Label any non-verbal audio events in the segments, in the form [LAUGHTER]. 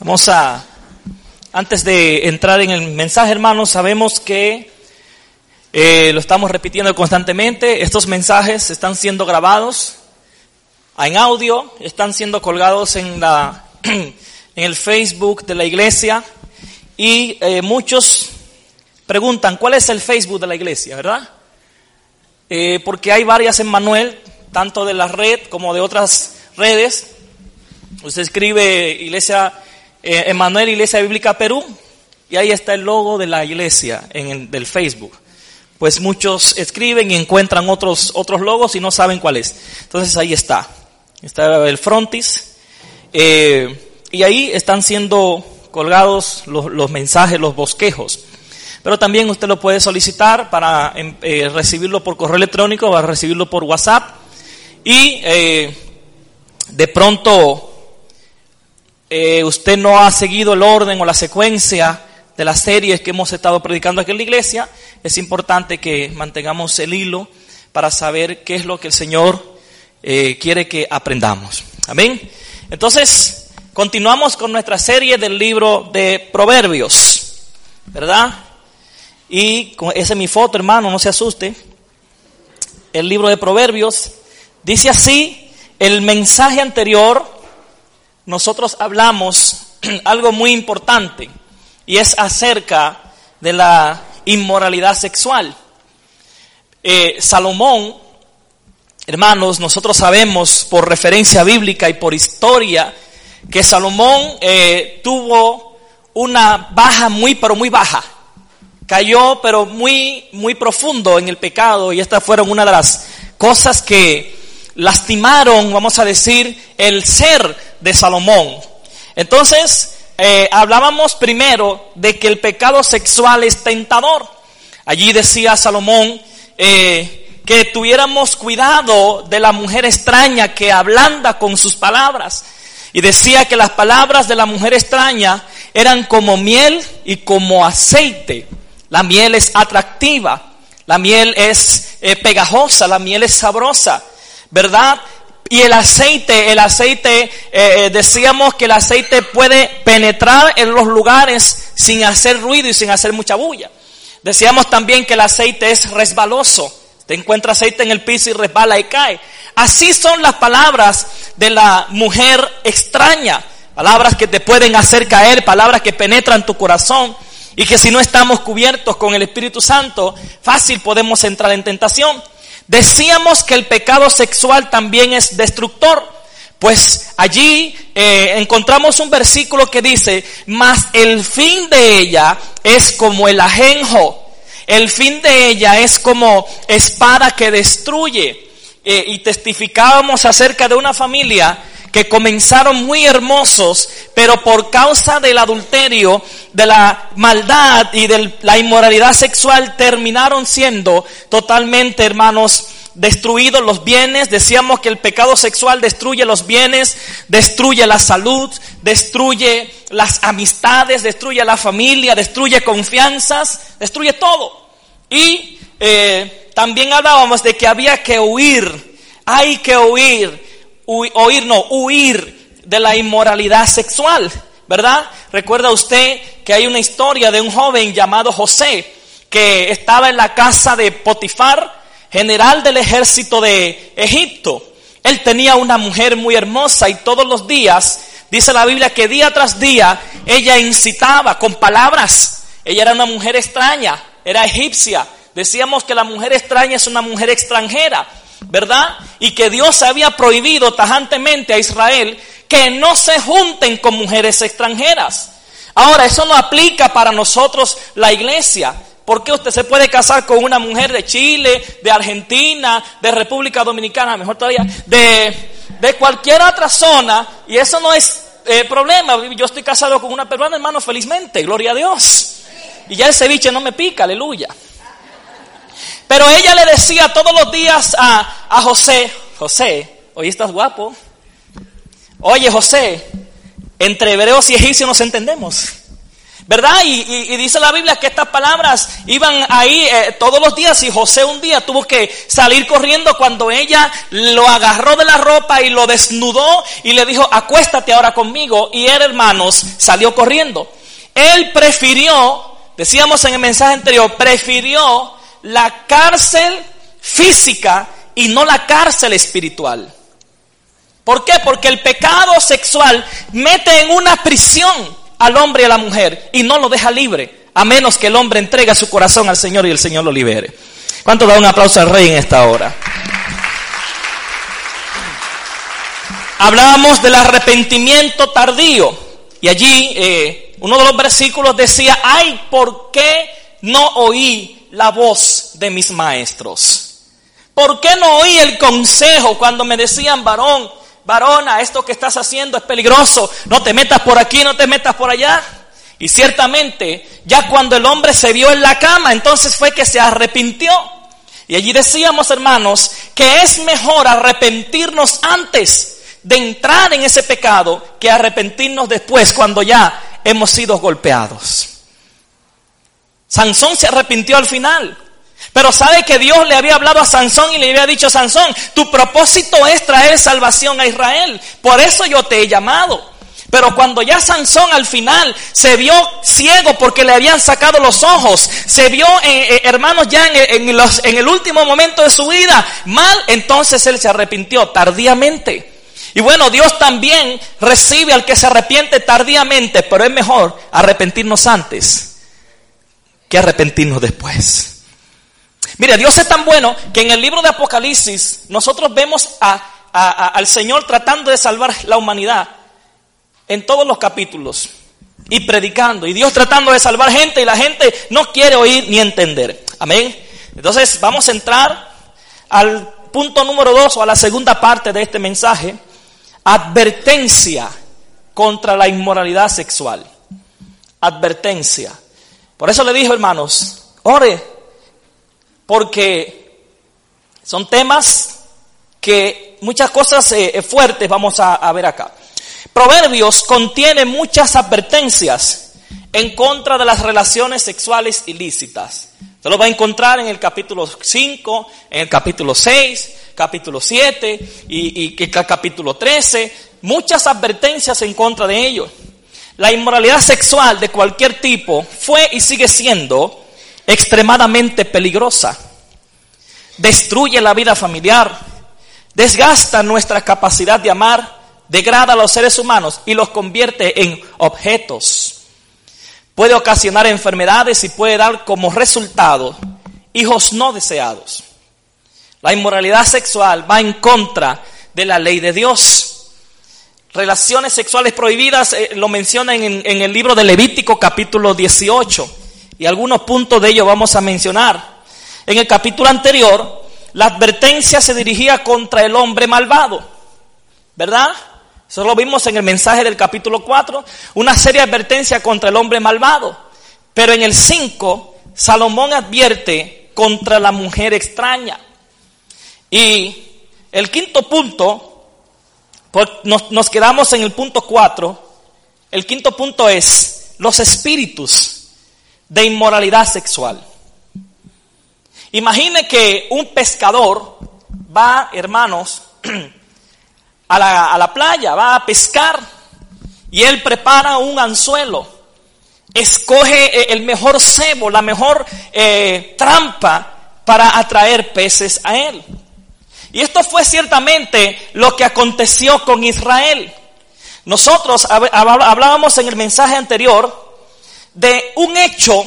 Vamos a, antes de entrar en el mensaje, hermanos, sabemos que eh, lo estamos repitiendo constantemente. Estos mensajes están siendo grabados en audio, están siendo colgados en, la, [CLEARS THROAT] en el Facebook de la iglesia y eh, muchos preguntan, ¿cuál es el Facebook de la iglesia, verdad? Eh, porque hay varias en Manuel, tanto de la red como de otras redes. Usted escribe Iglesia Emanuel Iglesia Bíblica Perú, y ahí está el logo de la iglesia en el, del Facebook. Pues muchos escriben y encuentran otros, otros logos y no saben cuál es. Entonces ahí está. Está el frontis. Eh, y ahí están siendo colgados los, los, mensajes, los bosquejos. Pero también usted lo puede solicitar para em, eh, recibirlo por correo electrónico, va a recibirlo por WhatsApp. Y eh, de pronto eh, usted no ha seguido el orden o la secuencia de las series que hemos estado predicando aquí en la iglesia, es importante que mantengamos el hilo para saber qué es lo que el Señor eh, quiere que aprendamos. Amén. Entonces, continuamos con nuestra serie del libro de Proverbios, ¿verdad? Y esa es mi foto, hermano, no se asuste. El libro de Proverbios dice así, el mensaje anterior nosotros hablamos [CLEARS THROAT] algo muy importante y es acerca de la inmoralidad sexual. Eh, Salomón, hermanos, nosotros sabemos por referencia bíblica y por historia que Salomón eh, tuvo una baja muy, pero muy baja. Cayó, pero muy, muy profundo en el pecado y estas fueron una de las cosas que lastimaron, vamos a decir, el ser de Salomón. Entonces, eh, hablábamos primero de que el pecado sexual es tentador. Allí decía Salomón eh, que tuviéramos cuidado de la mujer extraña que ablanda con sus palabras. Y decía que las palabras de la mujer extraña eran como miel y como aceite. La miel es atractiva, la miel es eh, pegajosa, la miel es sabrosa. ¿Verdad? Y el aceite, el aceite, eh, eh, decíamos que el aceite puede penetrar en los lugares sin hacer ruido y sin hacer mucha bulla. Decíamos también que el aceite es resbaloso. Te encuentra aceite en el piso y resbala y cae. Así son las palabras de la mujer extraña. Palabras que te pueden hacer caer, palabras que penetran tu corazón y que si no estamos cubiertos con el Espíritu Santo, fácil podemos entrar en tentación. Decíamos que el pecado sexual también es destructor. Pues allí eh, encontramos un versículo que dice, mas el fin de ella es como el ajenjo, el fin de ella es como espada que destruye. Eh, y testificábamos acerca de una familia que comenzaron muy hermosos, pero por causa del adulterio, de la maldad y de la inmoralidad sexual terminaron siendo totalmente, hermanos, destruidos los bienes. Decíamos que el pecado sexual destruye los bienes, destruye la salud, destruye las amistades, destruye la familia, destruye confianzas, destruye todo. Y eh, también hablábamos de que había que huir, hay que huir oír, no, huir de la inmoralidad sexual, ¿verdad? Recuerda usted que hay una historia de un joven llamado José que estaba en la casa de Potifar, general del ejército de Egipto. Él tenía una mujer muy hermosa y todos los días, dice la Biblia, que día tras día ella incitaba con palabras. Ella era una mujer extraña, era egipcia. Decíamos que la mujer extraña es una mujer extranjera. ¿verdad? Y que Dios había prohibido tajantemente a Israel que no se junten con mujeres extranjeras. Ahora, eso no aplica para nosotros la iglesia. Porque usted se puede casar con una mujer de Chile, de Argentina, de República Dominicana, mejor todavía, de, de cualquier otra zona, y eso no es eh, problema. Yo estoy casado con una peruana, hermano, felizmente, gloria a Dios. Y ya el ceviche no me pica, aleluya. Pero ella le decía todos los días a, a José, José, hoy estás guapo. Oye José, entre hebreos y egipcios nos entendemos. ¿Verdad? Y, dice la Biblia que estas palabras iban ahí eh, todos los días y José un día tuvo que salir corriendo cuando ella lo agarró de la ropa y lo desnudó y le dijo, acuéstate ahora conmigo. Y él, hermanos, salió corriendo. Él prefirió, decíamos en el mensaje anterior, prefirió la cárcel física y no la cárcel espiritual. ¿Por qué? Porque el pecado sexual mete en una prisión al hombre y a la mujer y no lo deja libre, a menos que el hombre entregue su corazón al Señor y el Señor lo libere. ¿Cuánto da un aplauso al rey en esta hora? Hablábamos del arrepentimiento tardío y allí eh, uno de los versículos decía, ay, ¿por qué no oí la voz de mis maestros? ¿Por qué no oí el consejo cuando me decían, varón, varona, esto que estás haciendo es peligroso, no te metas por aquí, no te metas por allá. Y ciertamente, ya cuando el hombre se vio en la cama, entonces fue que se arrepintió. Y allí decíamos, hermanos, que es mejor arrepentirnos antes de entrar en ese pecado que arrepentirnos después cuando ya hemos sido golpeados. Sansón se arrepintió al final. Pero sabe que Dios le había hablado a Sansón y le había dicho, Sansón, tu propósito es traer salvación a Israel. Por eso yo te he llamado. Pero cuando ya Sansón al final se vio ciego porque le habían sacado los ojos, se vio, eh, eh, hermanos, ya en, en el último momento de su vida mal, entonces él se arrepintió tardíamente. Y bueno, Dios también recibe al que se arrepiente tardíamente, pero es mejor arrepentirnos antes que arrepentirnos después. Mire, Dios es tan bueno que en el libro de Apocalipsis nosotros vemos al Señor tratando de salvar la humanidad en todos los capítulos y predicando. Y Dios tratando de salvar gente y la gente no quiere oír ni entender. Amén. Entonces vamos a entrar al punto número dos o a la segunda parte de este mensaje. Advertencia contra la inmoralidad sexual. Advertencia. Por eso le dijo, hermanos, ore porque son temas que muchas cosas eh, eh, fuertes vamos a, ver acá. Proverbios contiene muchas advertencias en contra de las relaciones sexuales ilícitas. Usted lo va a encontrar en el capítulo 5, en el capítulo 6, capítulo 7 y, y capítulo 13. Muchas advertencias en contra de ello. La inmoralidad sexual de cualquier tipo fue y sigue siendo extremadamente peligrosa. Destruye la vida familiar, desgasta nuestra capacidad de amar, degrada a los seres humanos y los convierte en objetos. Puede ocasionar enfermedades y puede dar como resultado hijos no deseados. La inmoralidad sexual va en contra de la ley de Dios. Relaciones sexuales prohibidas eh, lo mencionan en, en el libro de Levítico capítulo 18 y algunos puntos de ello vamos a mencionar. En el capítulo anterior, la advertencia se dirigía contra el hombre malvado, ¿verdad? Eso lo vimos en el mensaje del capítulo 4, una seria advertencia contra el hombre malvado. Pero en el 5, Salomón advierte contra la mujer extraña. Y el quinto punto, nos, nos quedamos en el punto 4, el quinto punto es los espíritus de inmoralidad sexual. Imagine que un pescador va, hermanos, [CLEARS THROAT] a la, a la playa, va a pescar y él prepara un anzuelo, escoge eh, el mejor cebo, la mejor eh, trampa para atraer peces a él. Y esto fue ciertamente lo que aconteció con Israel. Nosotros hablábamos en el mensaje anterior de un hecho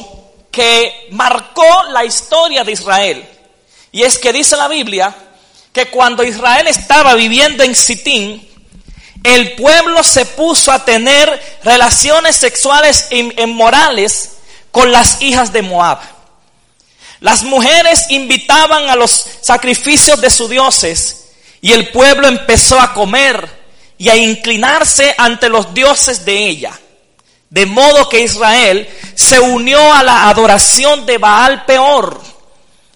que marcó la historia de Israel. Y es que dice la Biblia que cuando Israel estaba viviendo en Sitín, el pueblo se puso a tener relaciones sexuales inmorales con las hijas de Moab. Las mujeres invitaban a los sacrificios de sus dioses y el pueblo empezó a comer y a inclinarse ante los dioses de ella. De modo que Israel se unió a la adoración de Baal peor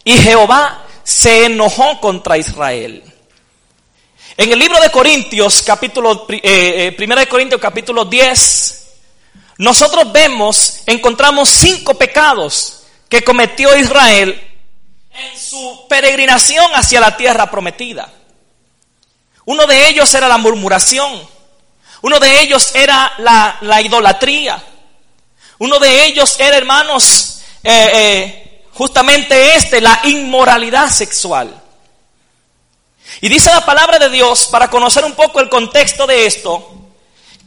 y Jehová se enojó contra Israel. En el libro de Corintios, capítulo, eh, eh, de Corintios, capítulo 10, nosotros vemos, encontramos cinco pecados que cometió Israel en su peregrinación hacia la tierra prometida. Uno de ellos era la murmuración, uno de ellos era la, idolatría, uno de ellos era, hermanos, eh, eh, justamente este, la inmoralidad sexual. Y dice la palabra de Dios, para conocer un poco el contexto de esto,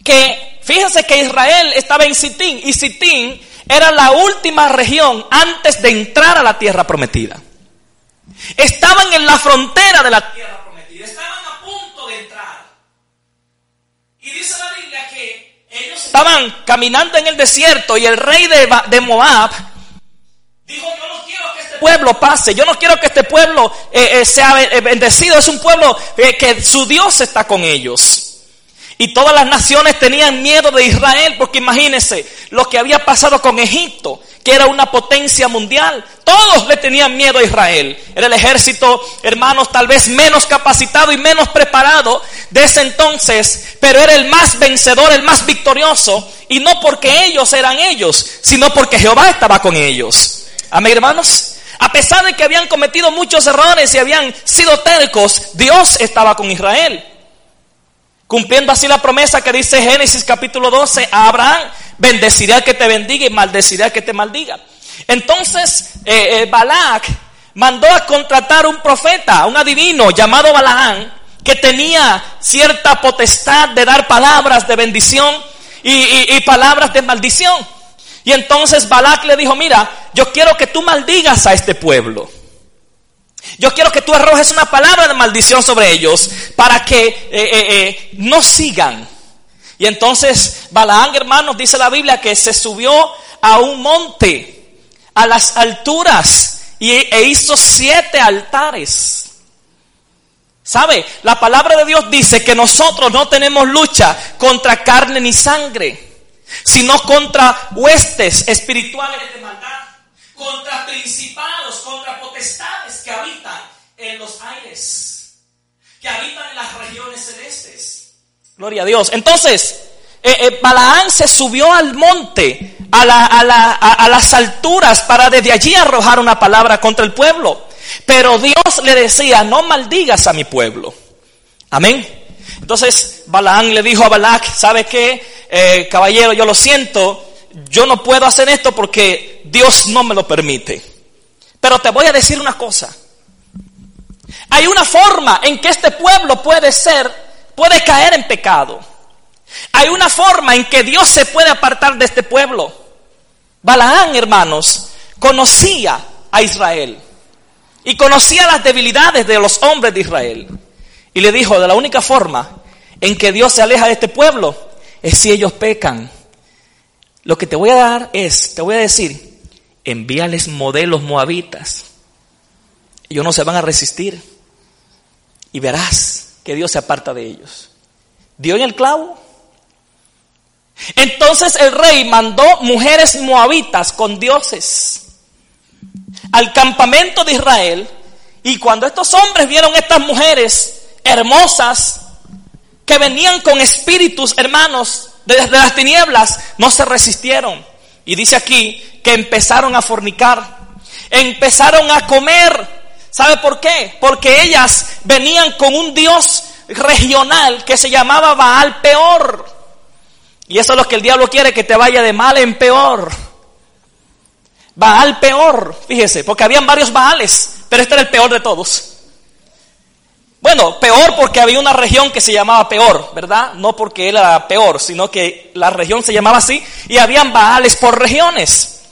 que fíjense que Israel estaba en Sitín y Sitín era la última región antes de entrar a la tierra prometida. Estaban en la frontera de la tierra prometida, estaban a punto de entrar. Y dice la Biblia que ellos estaban caminando en el desierto y el rey de, Moab dijo, yo no quiero que este pueblo pase, yo no quiero que este pueblo eh, eh, sea bendecido, es un pueblo eh, que su Dios está con ellos. Y todas las naciones tenían miedo de Israel, porque imagínense lo que había pasado con Egipto, que era una potencia mundial. Todos le tenían miedo a Israel. Era el ejército, hermanos, tal vez menos capacitado y menos preparado de ese entonces, pero era el más vencedor, el más victorioso. Y no porque ellos eran ellos, sino porque Jehová estaba con ellos. Amén, hermanos. A pesar de que habían cometido muchos errores y habían sido tercos, Dios estaba con Israel. Cumpliendo así la promesa que dice Génesis capítulo 12 a Abraham, bendeciré al que te bendiga y maldeciré al que te maldiga. Entonces, eh, eh, Balak mandó a contratar un profeta, un adivino llamado Balaán, que tenía cierta potestad de dar palabras de bendición y, y palabras de maldición. Y entonces Balak le dijo, mira, yo quiero que tú maldigas a este pueblo. Yo quiero que tú arrojes una palabra de maldición sobre ellos para que eh, eh, eh, no sigan. Y entonces Balaán, hermanos, dice la Biblia que se subió a un monte, a las alturas, y, e hizo siete altares. ¿Sabe? La palabra de Dios dice que nosotros no tenemos lucha contra carne ni sangre, sino contra huestes espirituales de maldad, contra principados, contra potestades que habitan en los aires, que habitan en las regiones celestes. Gloria a Dios. Entonces, eh, eh, Balaán se subió al monte, a, a las alturas, para desde allí arrojar una palabra contra el pueblo. Pero Dios le decía, no maldigas a mi pueblo. Amén. Entonces Balaán le dijo a Balac, ¿sabe qué? Eh, caballero, yo lo siento, yo no puedo hacer esto porque Dios no me lo permite. Pero te voy a decir una cosa. Hay una forma en que este pueblo puede ser, puede caer en pecado. Hay una forma en que Dios se puede apartar de este pueblo. Balaán, hermanos, conocía a Israel y conocía las debilidades de los hombres de Israel. Y le dijo, de la única forma en que Dios se aleja de este pueblo es si ellos pecan. Lo que te voy a dar es, te voy a decir, envíales modelos moabitas. Ellos no se van a resistir. Y verás que Dios se aparta de ellos. ¿Dio en el clavo? Entonces el rey mandó mujeres moabitas con dioses al campamento de Israel. Y cuando estos hombres vieron estas mujeres hermosas que venían con espíritus hermanos desde las tinieblas, no se resistieron. Y dice aquí que empezaron a fornicar, empezaron a comer. ¿Sabe por qué? Porque ellas venían con un dios regional que se llamaba Baal Peor. Y eso es lo que el diablo quiere, que te vaya de mal en peor. Baal Peor, fíjese, porque habían varios Baales, pero este era el peor de todos. Bueno, peor porque había una región que se llamaba peor, ¿verdad? No porque él era peor, sino que la región se llamaba así y habían Baales por regiones.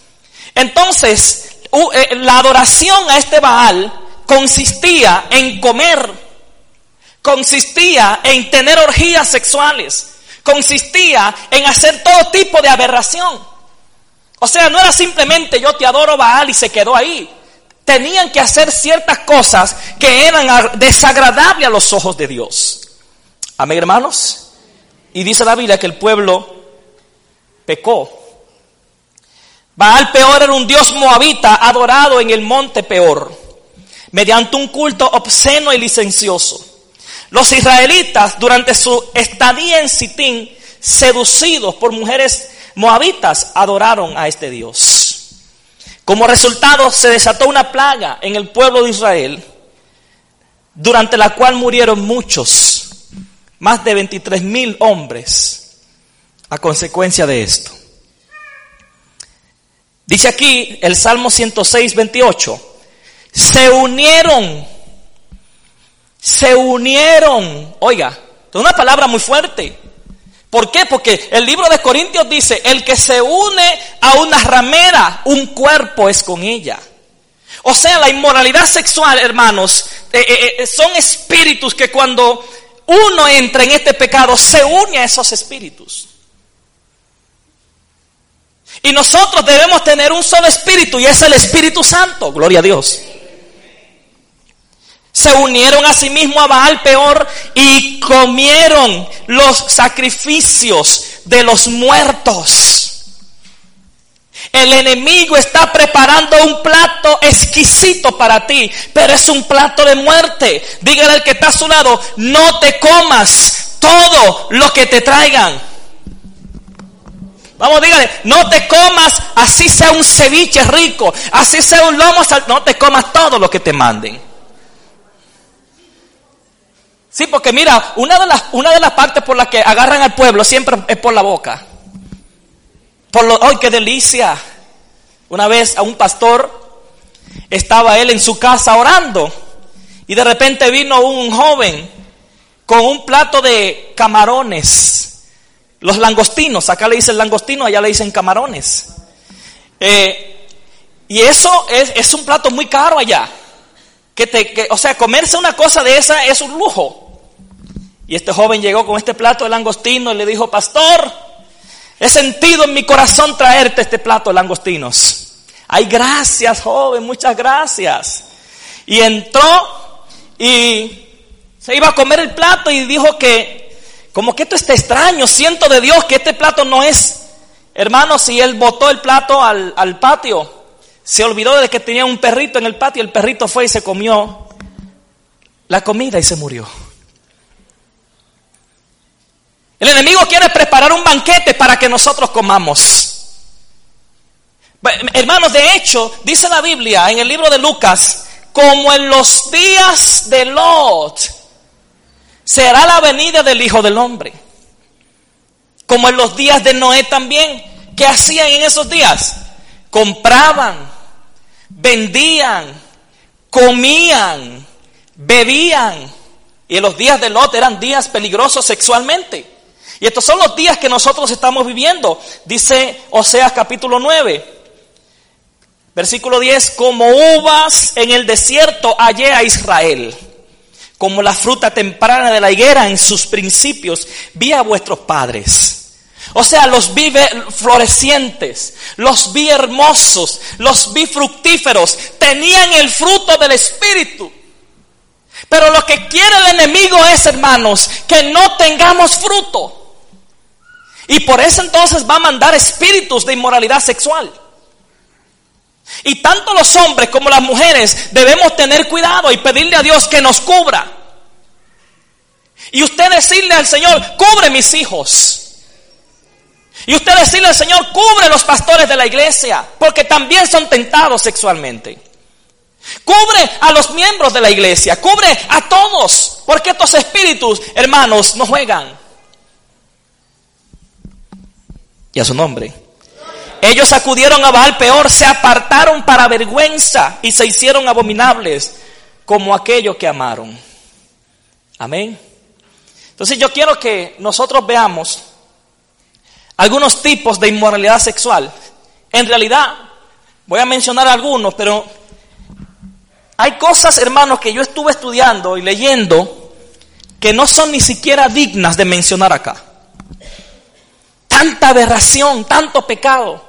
Entonces, eh, la adoración a este Baal consistía en comer, consistía en tener orgías sexuales, consistía en hacer todo tipo de aberración. O sea, no era simplemente yo te adoro Baal y se quedó ahí tenían que hacer ciertas cosas que eran desagradables a los ojos de Dios. Amén, hermanos. Y dice la Biblia que el pueblo pecó. Baal Peor era un dios moabita adorado en el monte Peor, mediante un culto obsceno y licencioso. Los israelitas, durante su estadía en Sitín, seducidos por mujeres moabitas adoraron a este Dios. Como resultado se desató una plaga en el pueblo de Israel, durante la cual murieron muchos, más de 23 mil hombres, a consecuencia de esto. Dice aquí el Salmo 106, 28, se unieron, se unieron, oiga, es una palabra muy fuerte, ¿Por qué? Porque el libro de Corintios dice, el que se une a una ramera, un cuerpo es con ella. O sea, la inmoralidad sexual, hermanos, eh, eh, eh, son espíritus que cuando uno entra en este pecado, se une a esos espíritus. Y nosotros debemos tener un solo espíritu y es el Espíritu Santo, gloria a Dios se unieron a sí mismos a Baal peor y comieron los sacrificios de los muertos. El enemigo está preparando un plato exquisito para ti, pero es un plato de muerte. Dígale al que está a su lado, no te comas todo lo que te traigan. Vamos, dígale, no te comas, así sea un ceviche rico, así sea un lomo, no te comas todo lo que te manden. Sí, porque mira, una de las, una de las partes por las que agarran al pueblo siempre es por la boca. Por lo, ¡ay, qué delicia! Una vez a un pastor estaba él en su casa orando y de repente vino un joven con un plato de camarones. Los langostinos, acá le dicen langostino, allá le dicen camarones. Eh, y eso es, es, un plato muy caro allá. Que te, que, o sea, comerse una cosa de esa es un lujo. Y este joven llegó con este plato de langostino y le dijo, pastor, he sentido en mi corazón traerte este plato de langostinos. Ay, gracias, joven, muchas gracias. Y entró y se iba a comer el plato y dijo que, como que esto está extraño, siento de Dios que este plato no es, hermano, si él botó el plato al, al patio, se olvidó de que tenía un perrito en el patio, el perrito fue y se comió la comida y se murió. El enemigo quiere preparar un banquete para que nosotros comamos. Hermanos, de hecho, dice la Biblia en el libro de Lucas, como en los días de Lot, será la venida del Hijo del Hombre. Como en los días de Noé también. ¿Qué hacían en esos días? Compraban, vendían, comían, bebían. Y en los días de Lot eran días peligrosos sexualmente. Y estos son los días que nosotros estamos viviendo. Dice Oseas capítulo 9, versículo 10, como uvas en el desierto hallé a Israel. Como la fruta temprana de la higuera en sus principios, vi a vuestros padres. O sea, los vi florecientes, los vi hermosos, los vi fructíferos, tenían el fruto del Espíritu. Pero lo que quiere el enemigo es, hermanos, que no tengamos fruto. Y por eso entonces va a mandar espíritus de inmoralidad sexual. Y tanto los hombres como las mujeres debemos tener cuidado y pedirle a Dios que nos cubra. Y usted decirle al Señor, cubre mis hijos. Y usted decirle al Señor, cubre los pastores de la iglesia, porque también son tentados sexualmente. Cubre a los miembros de la iglesia, cubre a todos, porque estos espíritus, hermanos, no juegan y a su nombre. Ellos acudieron a Baal peor, se apartaron para vergüenza y se hicieron abominables como aquellos que amaron. Amén. Entonces yo quiero que nosotros veamos algunos tipos de inmoralidad sexual. En realidad, voy a mencionar algunos, pero hay cosas, hermanos, que yo estuve estudiando y leyendo que no son ni siquiera dignas de mencionar acá tanta aberración, tanto pecado,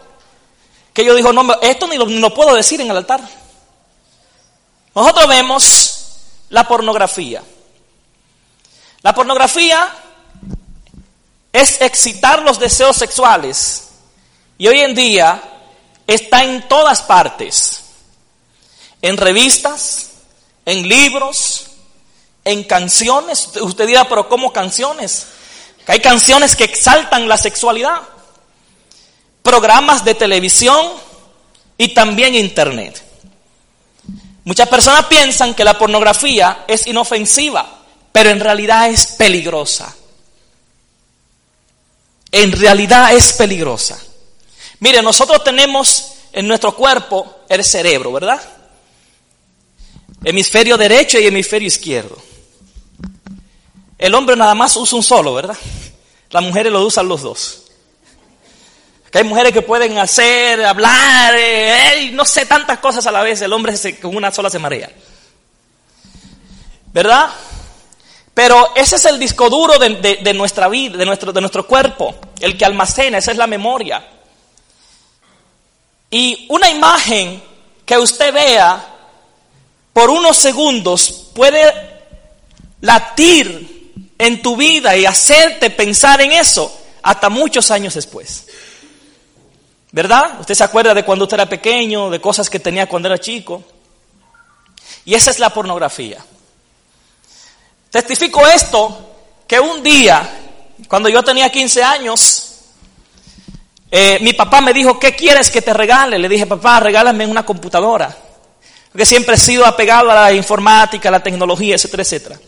que yo digo, no, esto ni lo, puedo decir en el altar. Nosotros vemos la pornografía. La pornografía es excitar los deseos sexuales y hoy en día está en todas partes, en revistas, en libros, en canciones. Usted dirá, pero ¿cómo canciones? Hay canciones que exaltan la sexualidad. programas de televisión y también internet. Muchas personas piensan que la pornografía es inofensiva, pero en realidad es peligrosa. En realidad es peligrosa. Mire, nosotros tenemos en nuestro cuerpo el cerebro, ¿verdad? Hemisferio derecho y hemisferio izquierdo. El hombre nada más usa un solo, ¿verdad? Las mujeres lo usan los dos. Hay mujeres que pueden hacer, hablar, eh, no sé, tantas cosas a la vez. El hombre con una sola se marea. ¿Verdad? Pero ese es el disco duro de, de, nuestra vida, de nuestro, de nuestro cuerpo, el que almacena, esa es la memoria. Y una imagen que usted vea por unos segundos puede latir en tu vida y hacerte pensar en eso hasta muchos años después. ¿Verdad? Usted se acuerda de cuando usted era pequeño, de cosas que tenía cuando era chico. Y esa es la pornografía. Testifico esto, que un día, cuando yo tenía 15 años, eh, mi papá me dijo, ¿qué quieres que te regale? Le dije, papá, regálame una computadora. Porque siempre he sido apegado a la informática, a la tecnología, etcétera, etcétera.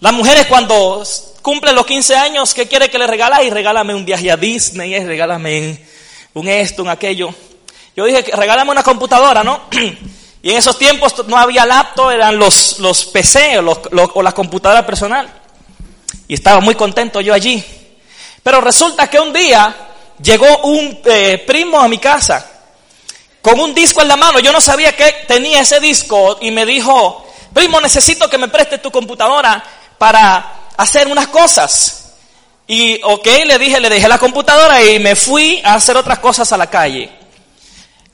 Las mujeres cuando cumplen los 15 años, ¿qué quiere que le regala? Y regálame un viaje a Disney, regálame un esto, un aquello. Yo dije, regálame una computadora, ¿no? [CLEARS THROAT] y en esos tiempos no había laptop, eran los, los PC o, la computadora personal. Y estaba muy contento yo allí. Pero resulta que un día llegó un eh, primo a mi casa con un disco en la mano. Yo no sabía que tenía ese disco y me dijo, primo, necesito que me prestes tu computadora para hacer unas cosas. Y ok, le dije, le dejé la computadora y me fui a hacer otras cosas a la calle.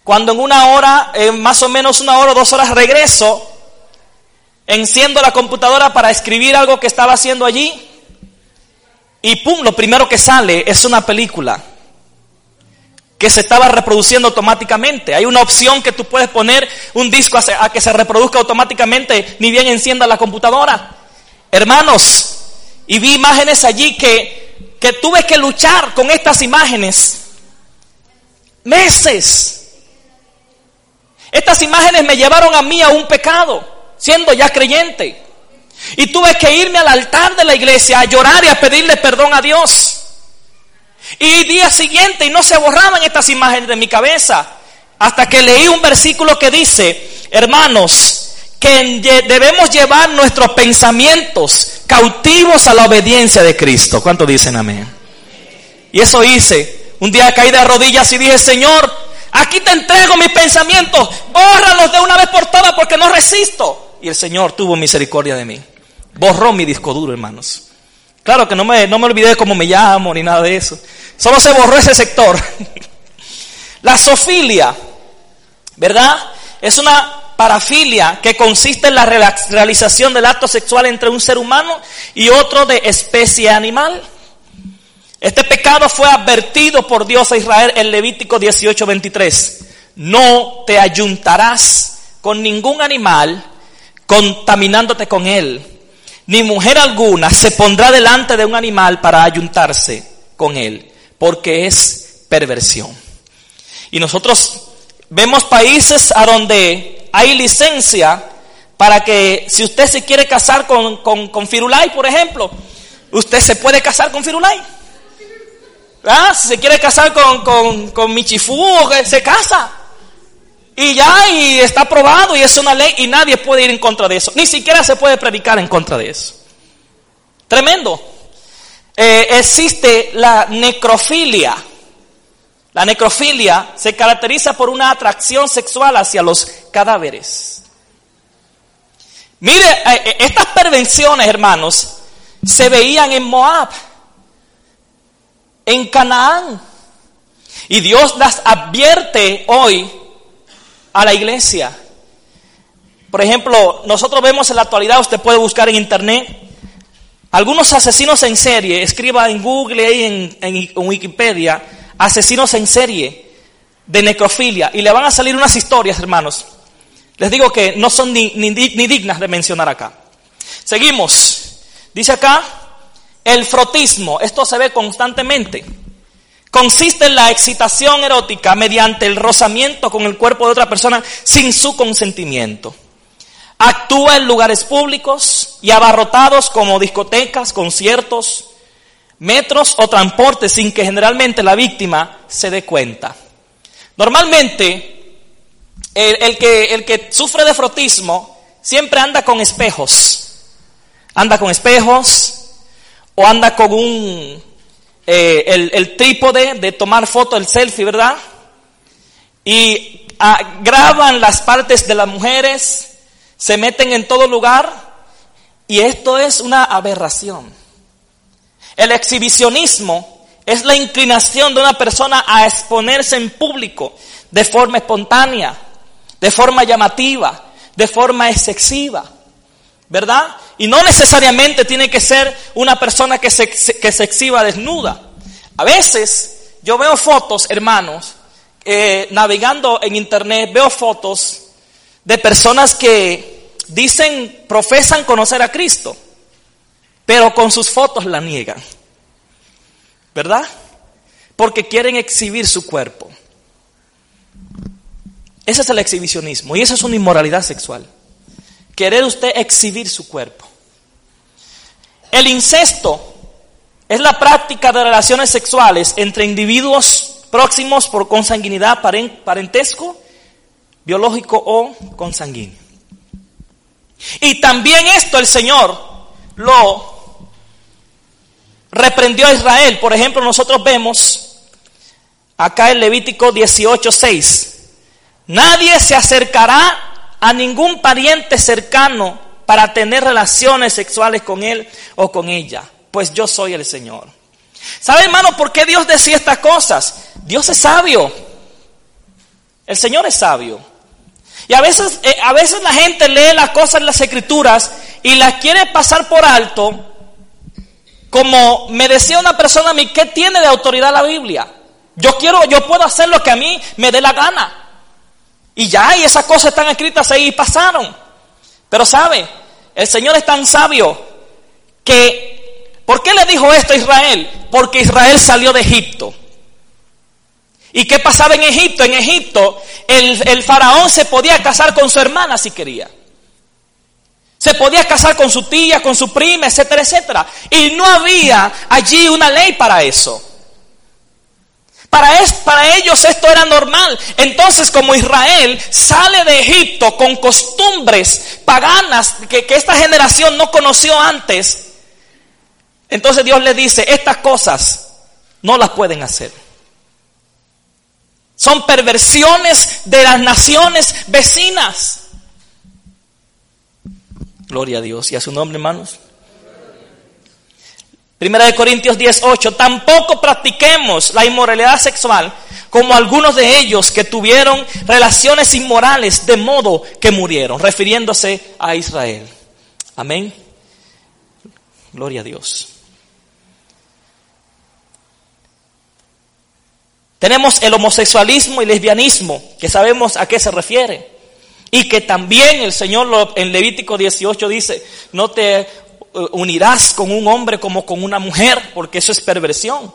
Cuando en una hora, en más o menos una hora o dos horas regreso, enciendo la computadora para escribir algo que estaba haciendo allí y pum, lo primero que sale es una película que se estaba reproduciendo automáticamente. Hay una opción que tú puedes poner un disco a que se reproduzca automáticamente, ni bien encienda la computadora. Hermanos, y vi imágenes allí que, que tuve que luchar con estas imágenes. Meses. Estas imágenes me llevaron a mí a un pecado, siendo ya creyente. Y tuve que irme al altar de la iglesia a llorar y a pedirle perdón a Dios. Y día siguiente, y no se borraban estas imágenes de mi cabeza, hasta que leí un versículo que dice, hermanos, que debemos llevar nuestros pensamientos cautivos a la obediencia de Cristo. ¿Cuánto dicen amén? Y eso hice. Un día caí de rodillas y dije, Señor, aquí te entrego mis pensamientos, bórralos de una vez por todas porque no resisto. Y el Señor tuvo misericordia de mí. Borró mi disco duro, hermanos. Claro que no me, no me olvidé cómo me llamo ni nada de eso. Solo se borró ese sector. [LAUGHS] La sofilia, ¿verdad? Es una parafilia que consiste en la realización del acto sexual entre un ser humano y otro de especie animal. Este pecado fue advertido por Dios a Israel en Levítico 18:23. No te ayuntarás con ningún animal contaminándote con él ni mujer alguna se pondrá delante de un animal para ayuntarse con él, porque es perversión. Y nosotros vemos países a donde hay licencia para que si usted se quiere casar con, con, Firulay, por ejemplo, usted se puede casar con Firulay. Si se quiere casar con, con, con se casa. Y ya, y está aprobado y es una ley y nadie puede ir en contra de eso. Ni siquiera se puede predicar en contra de eso. Tremendo. Eh, existe la necrofilia. La necrofilia se caracteriza por una atracción sexual hacia los cadáveres. Mire, eh, eh, estas pervenciones, hermanos, se veían en Moab, en Canaán. Y Dios las advierte hoy a la iglesia. Por ejemplo, nosotros vemos en la actualidad, usted puede buscar en internet, algunos asesinos en serie, escriba en Google y en, en, Wikipedia, asesinos en serie de necrofilia, y le van a salir unas historias, hermanos. Les digo que no son ni, ni, dignas de mencionar acá. Seguimos. Dice acá, el frotismo, esto se ve constantemente. consiste en la excitación erótica mediante el rozamiento con el cuerpo de otra persona sin su consentimiento. Actúa en lugares públicos y abarrotados como discotecas, conciertos, metros o transportes sin que generalmente la víctima se dé cuenta. Normalmente, el, que, el que sufre de frotismo siempre anda con espejos. Anda con espejos o anda con un eh, el, trípode de tomar foto, el selfie, ¿verdad? Y ah, graban las partes de las mujeres, se meten en todo lugar y esto es una aberración. El exhibicionismo es la inclinación de una persona a exponerse en público de forma espontánea, de forma llamativa, de forma excesiva, ¿verdad? Y no necesariamente tiene que ser una persona que se, que se exhiba desnuda. A veces yo veo fotos, hermanos, eh, navegando en internet, veo fotos de personas que dicen, profesan conocer a Cristo, pero con sus fotos la niegan. ¿Verdad? Porque quieren exhibir su cuerpo. Ese es el exhibicionismo y esa es una inmoralidad sexual querer usted exhibir su cuerpo. El incesto es la práctica de relaciones sexuales entre individuos próximos por consanguinidad, parentesco, biológico o consanguíneo. Y también esto el Señor lo reprendió a Israel. Por ejemplo, nosotros vemos acá en Levítico 18:6. Nadie se acercará a ningún pariente cercano para tener relaciones sexuales con él o con ella, pues yo soy el Señor. ¿Sabe, hermano, por qué Dios decía estas cosas? Dios es sabio. El Señor es sabio. Y a veces, eh, a veces la gente lee las cosas en las escrituras y las quiere pasar por alto, como me decía una persona a mí, ¿qué tiene de autoridad la Biblia? Yo quiero, yo puedo hacer lo que a mí me dé la gana. Y ya, y esas cosas están escritas ahí y pasaron. Pero sabe, el Señor es tan sabio que, ¿por qué le dijo esto a Israel? Porque Israel salió de Egipto. ¿Y qué pasaba en Egipto? En Egipto el, el faraón se podía casar con su hermana si quería. Se podía casar con su tía, con su prima, etcétera, etcétera. Y no había allí una ley para eso. Para, para ellos esto era normal. Entonces, como Israel sale de Egipto con costumbres paganas que, que esta generación no conoció antes, entonces Dios le dice, estas cosas no las pueden hacer. Son perversiones de las naciones vecinas. Gloria a Dios y a su nombre, hermanos. Primera de Corintios 10:8, tampoco practiquemos la inmoralidad sexual como algunos de ellos que tuvieron relaciones inmorales de modo que murieron, refiriéndose a Israel. Amén. Gloria a Dios. Tenemos el homosexualismo y lesbianismo, que sabemos a qué se refiere. Y que también el Señor en Levítico 18 dice, no te eh, unirás con un hombre como con una mujer, porque eso es perversión.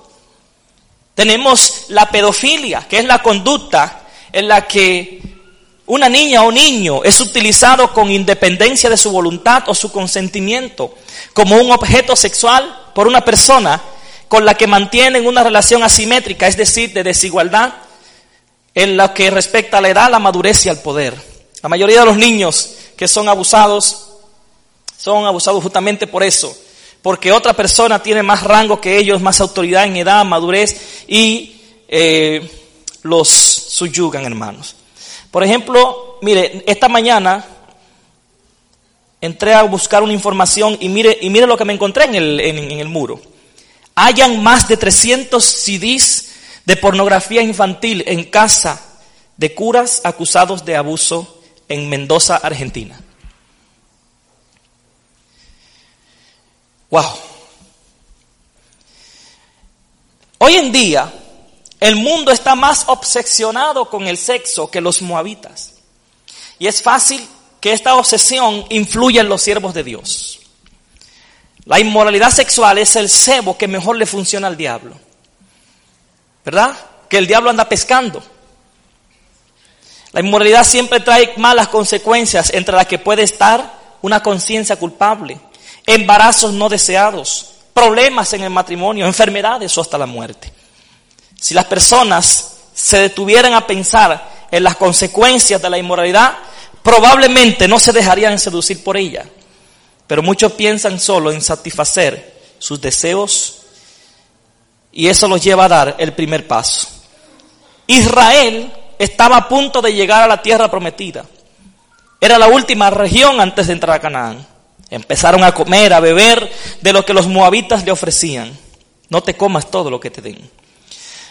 Tenemos la pedofilia, que es la conducta en la que una niña o niño es utilizado con independencia de su voluntad o su consentimiento como un objeto sexual por una persona con la que mantienen una relación asimétrica, es decir, de desigualdad en lo que respecta a la edad, la madurez y al poder. La mayoría de los niños que son abusados son abusados justamente por eso, porque otra persona tiene más rango que ellos, más autoridad en edad, madurez y eh, los subyugan, hermanos. Por ejemplo, mire, esta mañana entré a buscar una información y mire, y mire lo que me encontré en el, en el muro. Hayan más de 300 CDs de pornografía infantil en casa de curas acusados de abuso en Mendoza, Argentina. Wow. Hoy en día, el mundo está más obsesionado con el sexo que los moabitas. Y es fácil que esta obsesión influya en los siervos de Dios. La inmoralidad sexual es el cebo que mejor le funciona al diablo. ¿verdad? Que el diablo anda pescando. La inmoralidad siempre trae malas consecuencias, entre las que puede estar una conciencia culpable, embarazos no deseados, problemas en el matrimonio, enfermedades o hasta la muerte. Si las personas se detuvieran a pensar en las consecuencias de la inmoralidad, probablemente no se dejarían seducir por ella. Pero muchos piensan solo en satisfacer sus deseos y eso los lleva a dar el primer paso. Israel estaba a punto de llegar a la tierra prometida. Era la última región antes de entrar a Canaán. Empezaron a comer, a beber de lo que los moabitas le ofrecían. No te comas todo lo que te den.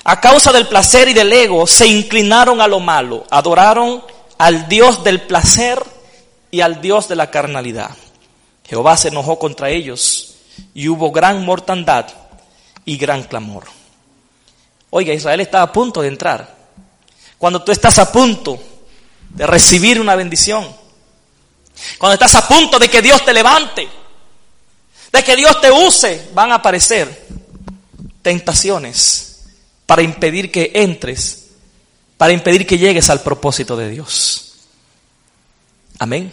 A causa del placer y del ego, se inclinaron a lo malo, adoraron al Dios del placer y al Dios de la carnalidad. Jehová se enojó contra ellos y hubo gran mortandad y gran clamor. Oiga, Israel estaba a punto de entrar. Cuando tú estás a punto de recibir una bendición, cuando estás a punto de que Dios te levante, de que Dios te use, van a aparecer tentaciones para impedir que entres, para impedir que llegues al propósito de Dios. Amén.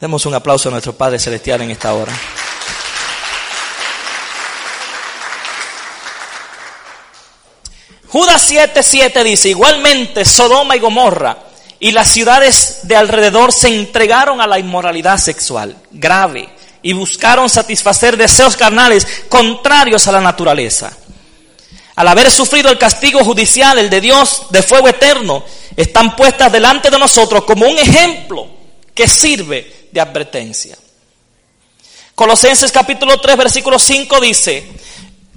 Demos un aplauso a nuestro Padre Celestial en esta hora. Judas 7:7 dice, igualmente Sodoma y Gomorra y las ciudades de alrededor se entregaron a la inmoralidad sexual grave y buscaron satisfacer deseos carnales contrarios a la naturaleza. Al haber sufrido el castigo judicial, el de Dios, de fuego eterno, están puestas delante de nosotros como un ejemplo que sirve de advertencia. Colosenses capítulo 3, versículo 5 dice,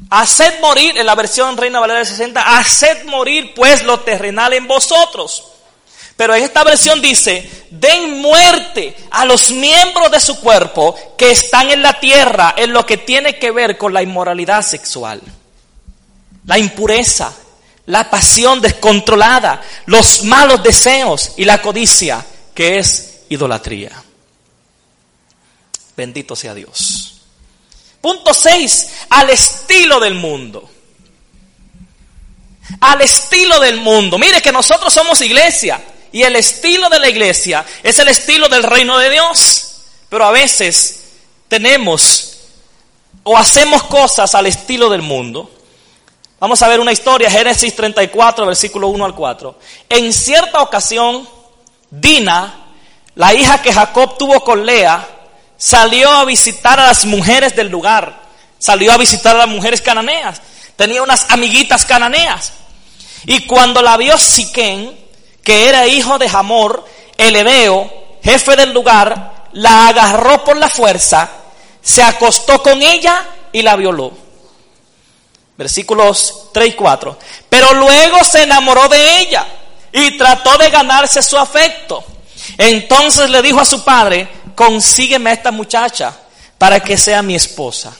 Haced morir, en la versión Reina Valera 60, haced morir pues lo terrenal en vosotros. Pero en esta versión dice, den muerte a los miembros de su cuerpo que están en la tierra en lo que tiene que ver con la inmoralidad sexual, la impureza, la pasión descontrolada, los malos deseos y la codicia, que es idolatría. Bendito sea Dios. Punto 6, al estilo del mundo. Al estilo del mundo. Mire que nosotros somos iglesia y el estilo de la iglesia es el estilo del reino de Dios. Pero a veces tenemos o hacemos cosas al estilo del mundo. Vamos a ver una historia, Génesis 34, versículo 1 al 4. En cierta ocasión, Dina, la hija que Jacob tuvo con Lea, salió a visitar a las mujeres del lugar, salió a visitar a las mujeres cananeas, tenía unas amiguitas cananeas. Y cuando la vio Siquén, que era hijo de Hamor, el hebreo, jefe del lugar, la agarró por la fuerza, se acostó con ella y la violó. Versículos 3 y 4. Pero luego se enamoró de ella y trató de ganarse su afecto. Entonces le dijo a su padre, consígueme a esta muchacha para que sea mi esposa.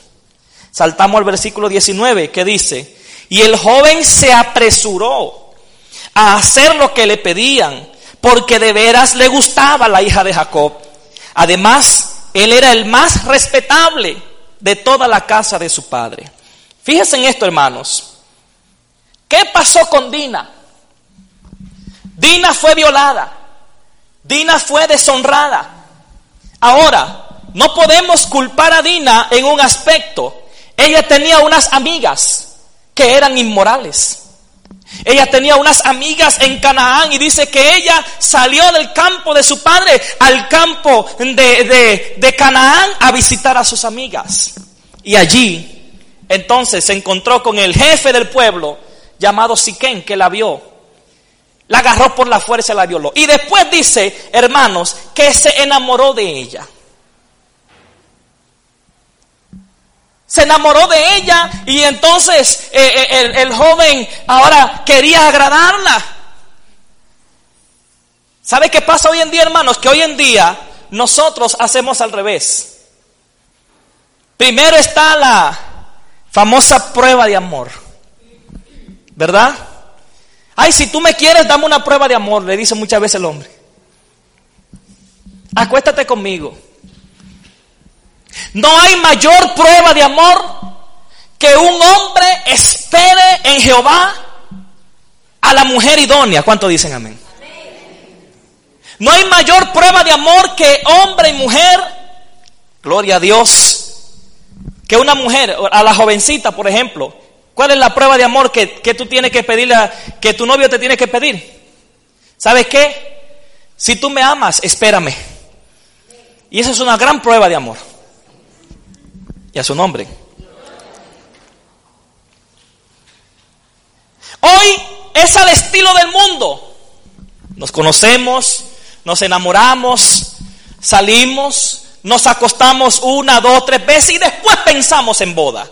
Saltamos al versículo 19 que dice, y el joven se apresuró a hacer lo que le pedían, porque de veras le gustaba la hija de Jacob. Además, él era el más respetable de toda la casa de su padre. Fíjense en esto, hermanos. ¿Qué pasó con Dina? Dina fue violada. Dina fue deshonrada. Ahora, no podemos culpar a Dina en un aspecto. Ella tenía unas amigas que eran inmorales. Ella tenía unas amigas en Canaán y dice que ella salió del campo de su padre al campo de, de, Canaán a visitar a sus amigas. Y allí entonces se encontró con el jefe del pueblo llamado Siquén que la vio la agarró por la fuerza y la violó. Y después dice, hermanos, que se enamoró de ella. Se enamoró de ella y entonces eh, eh, el, el joven ahora quería agradarla. ¿Sabe qué pasa hoy en día, hermanos? Que hoy en día nosotros hacemos al revés. Primero está la famosa prueba de amor. ¿Verdad? Ay, si tú me quieres, dame una prueba de amor, le dice muchas veces el hombre. Acuéstate conmigo. No hay mayor prueba de amor que un hombre espere en Jehová a la mujer idónea. ¿Cuánto dicen amén? No hay mayor prueba de amor que hombre y mujer, gloria a Dios, que una mujer, a la jovencita, por ejemplo. ¿Cuál es la prueba de amor que, tú tienes que pedirle, que tu novio te tiene que pedir? ¿Sabes qué? Si tú me amas, espérame. Y esa es una gran prueba de amor. Y a su nombre. Hoy es al estilo del mundo. Nos conocemos, nos enamoramos, salimos, nos acostamos una, dos, tres veces y después pensamos en boda.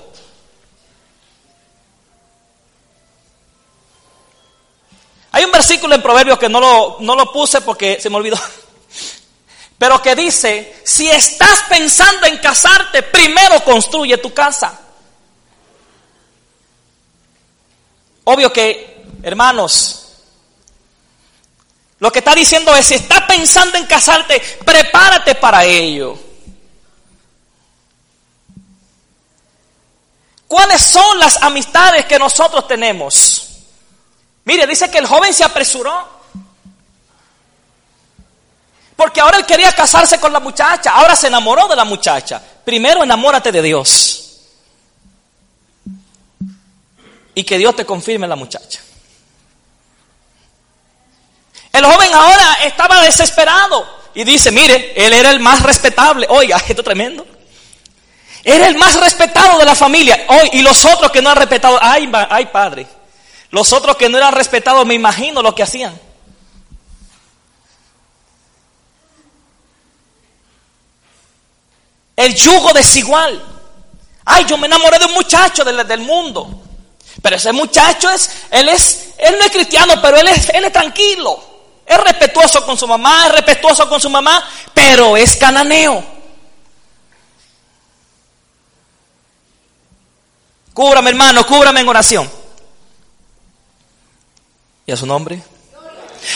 Hay un versículo en Proverbios que no lo, no lo puse porque se me olvidó. [LAUGHS] Pero que dice, si estás pensando en casarte, primero construye tu casa. Obvio que, hermanos, lo que está diciendo es, si estás pensando en casarte, prepárate para ello. ¿Cuáles son las amistades que nosotros tenemos? Mire, dice que el joven se apresuró. Porque ahora él quería casarse con la muchacha, ahora se enamoró de la muchacha. Primero enamórate de Dios. Y que Dios te confirme la muchacha. El joven ahora estaba desesperado y dice, mire, él era el más respetable. Oiga, [LAUGHS] esto es tremendo. Era el más respetado de la familia. Hoy, y los otros que no han respetado, ay, ay padre. Los otros que no eran respetados, me imagino lo que hacían. El yugo desigual. Ay, yo me enamoré de un muchacho del, del mundo. Pero ese muchacho es, él es, él no es cristiano, pero él es, él es tranquilo. Es respetuoso con su mamá, es respetuoso con su mamá, pero es cananeo. Cúbrame, hermano, cúbrame en oración. ¿Y a su nombre?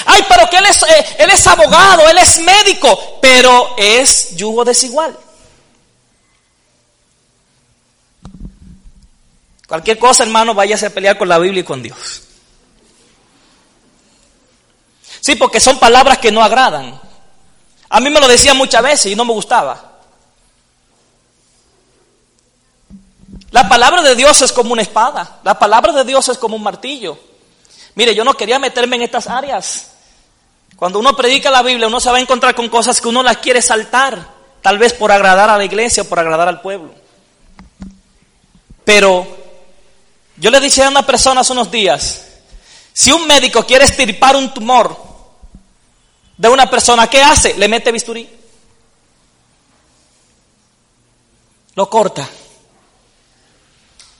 Ay, pero que él es, eh, él es abogado, él es médico, pero es yugo desigual. Cualquier cosa, hermano, váyase a pelear con la Biblia y con Dios. Sí, porque son palabras que no agradan. A mí me lo decían muchas veces y no me gustaba. La palabra de Dios es como una espada. La palabra de Dios es como un martillo. Mire, yo no quería meterme en estas áreas. Cuando uno predica la Biblia, uno se va a encontrar con cosas que uno las quiere saltar, tal vez por agradar a la iglesia o por agradar al pueblo. Pero yo le dije a una persona hace unos días, si un médico quiere estirpar un tumor, de una persona, ¿qué hace? Le mete bisturí. Lo corta.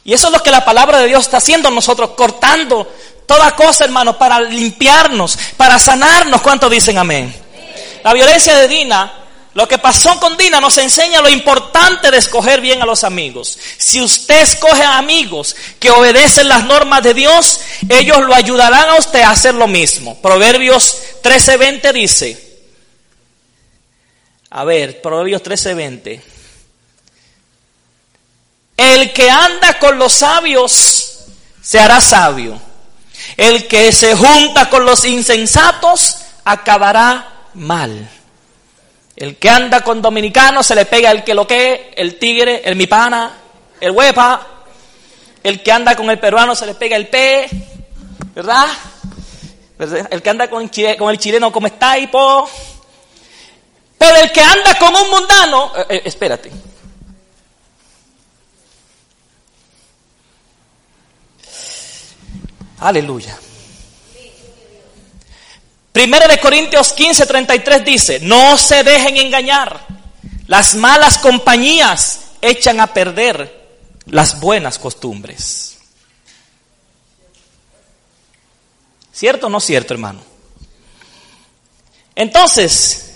Y eso es lo que la palabra de Dios está haciendo nosotros, cortando toda cosa, hermano, para limpiarnos, para sanarnos. ¿Cuánto dicen amén? La violencia de Dina lo que pasó con Dina nos enseña lo importante de escoger bien a los amigos. Si usted escoge amigos que obedecen las normas de Dios, ellos lo ayudarán a usted a hacer lo mismo. Proverbios 13:20 dice, a ver, Proverbios 13:20, el que anda con los sabios se hará sabio. El que se junta con los insensatos acabará mal. El que anda con dominicanos se le pega el que lo que, el tigre, el mipana, el huepa. El que anda con el peruano se le pega el pe, ¿verdad? El que anda con, el chileno como está. Pero el que anda con un mundano, eh, eh, espérate. Aleluya. Primero de Corintios 15, 33 dice, no se dejen engañar. Las malas compañías echan a perder las buenas costumbres. ¿Cierto o no cierto, hermano? Entonces,